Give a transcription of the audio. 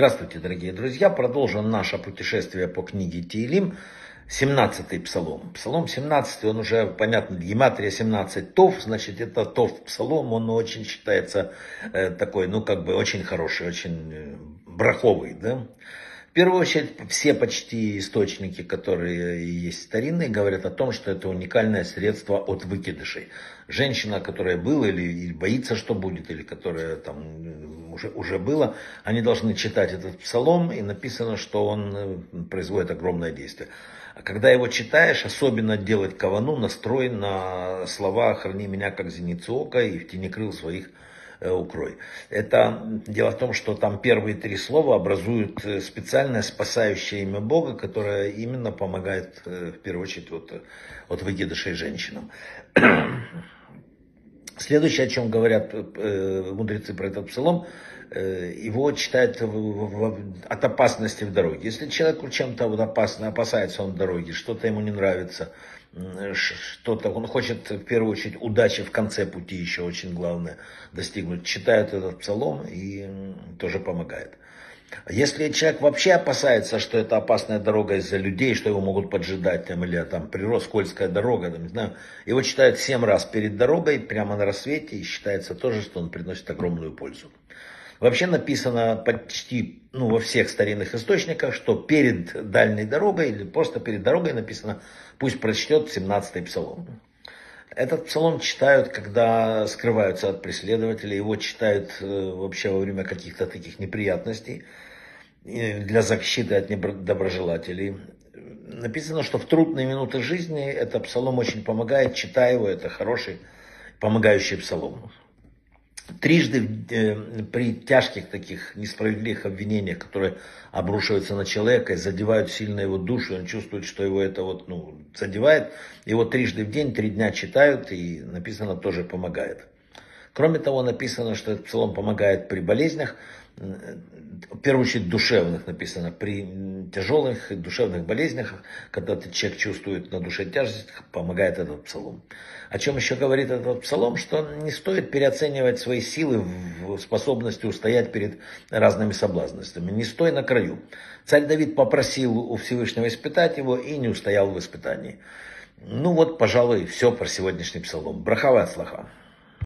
Здравствуйте, дорогие друзья. Продолжим наше путешествие по книге Тиилим. 17-й псалом. Псалом 17, он уже, понятно, гематрия 17 тов, значит, это тов псалом, он очень считается э, такой, ну, как бы, очень хороший, очень э, браховый, да. В первую очередь, все почти источники, которые есть старинные, говорят о том, что это уникальное средство от выкидышей. Женщина, которая была или, или боится, что будет, или которая там уже, уже была, они должны читать этот псалом, и написано, что он э, производит огромное действие. А когда его читаешь, особенно делать кавану, настрой на слова «Храни меня, как зеницу ока, и в тени крыл своих Э, укрой. Это дело в том, что там первые три слова образуют э, специальное спасающее имя Бога, которое именно помогает в первую очередь вот, от выкидышей женщинам. Следующее, о чем говорят мудрецы про этот псалом, его читают от опасности в дороге. Если человеку чем-то вот опасно, опасается он дороги, что-то ему не нравится, что-то, он хочет в первую очередь удачи в конце пути еще очень главное достигнуть, читает этот псалом и тоже помогает. Если человек вообще опасается, что это опасная дорога из-за людей, что его могут поджидать, там, или там прирост, скользкая дорога, там, не знаю, его читают семь раз перед дорогой, прямо на рассвете, и считается тоже, что он приносит огромную пользу. Вообще написано почти ну, во всех старинных источниках, что перед дальней дорогой или просто перед дорогой написано, пусть прочтет 17-й псалом. Этот псалом читают, когда скрываются от преследователей, его читают э, вообще во время каких-то таких неприятностей, для защиты от недоброжелателей. Написано, что в трудные минуты жизни этот псалом очень помогает, читая его, это хороший помогающий псалом трижды э, при тяжких таких несправедливых обвинениях, которые обрушиваются на человека и задевают сильно его душу, он чувствует, что его это вот, ну, задевает, его трижды в день, три дня читают, и написано тоже помогает. Кроме того, написано, что этот псалом помогает при болезнях, в первую очередь душевных написано, при тяжелых душевных болезнях, когда человек чувствует на душе тяжесть, помогает этот псалом. О чем еще говорит этот псалом, что не стоит переоценивать свои силы в способности устоять перед разными соблазностями. Не стой на краю. Царь Давид попросил у Всевышнего испытать его и не устоял в испытании. Ну вот, пожалуй, все про сегодняшний псалом. Брахава от слаха.